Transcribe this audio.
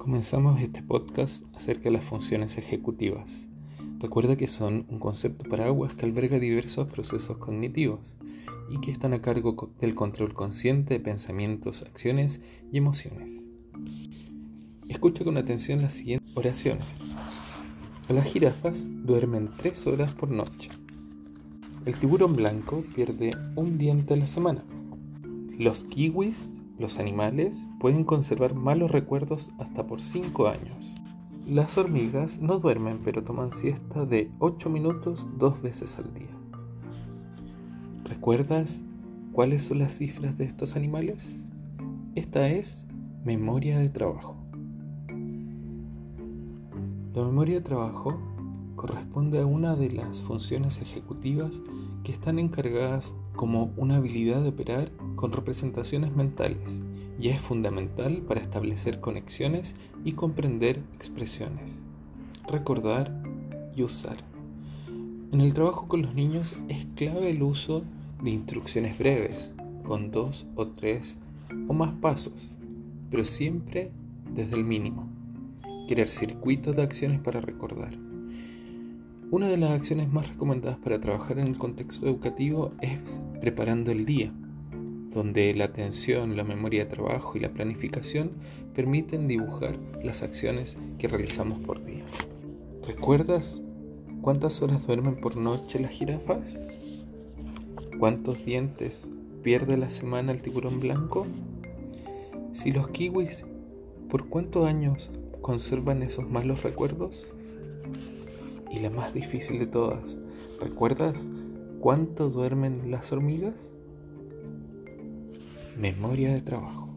Comenzamos este podcast acerca de las funciones ejecutivas. Recuerda que son un concepto paraguas que alberga diversos procesos cognitivos y que están a cargo del control consciente de pensamientos, acciones y emociones. Escucha con atención las siguientes oraciones. Las jirafas duermen tres horas por noche. El tiburón blanco pierde un diente a la semana. Los kiwis los animales pueden conservar malos recuerdos hasta por 5 años. Las hormigas no duermen pero toman siesta de 8 minutos dos veces al día. ¿Recuerdas cuáles son las cifras de estos animales? Esta es memoria de trabajo. La memoria de trabajo corresponde a una de las funciones ejecutivas que están encargadas como una habilidad de operar con representaciones mentales y es fundamental para establecer conexiones y comprender expresiones, recordar y usar. En el trabajo con los niños es clave el uso de instrucciones breves, con dos o tres o más pasos, pero siempre desde el mínimo. Crear circuitos de acciones para recordar. Una de las acciones más recomendadas para trabajar en el contexto educativo es preparando el día, donde la atención, la memoria de trabajo y la planificación permiten dibujar las acciones que realizamos por día. ¿Recuerdas cuántas horas duermen por noche las jirafas? ¿Cuántos dientes pierde la semana el tiburón blanco? Si los kiwis, ¿por cuántos años conservan esos malos recuerdos? Y la más difícil de todas, ¿recuerdas cuánto duermen las hormigas? Memoria de trabajo.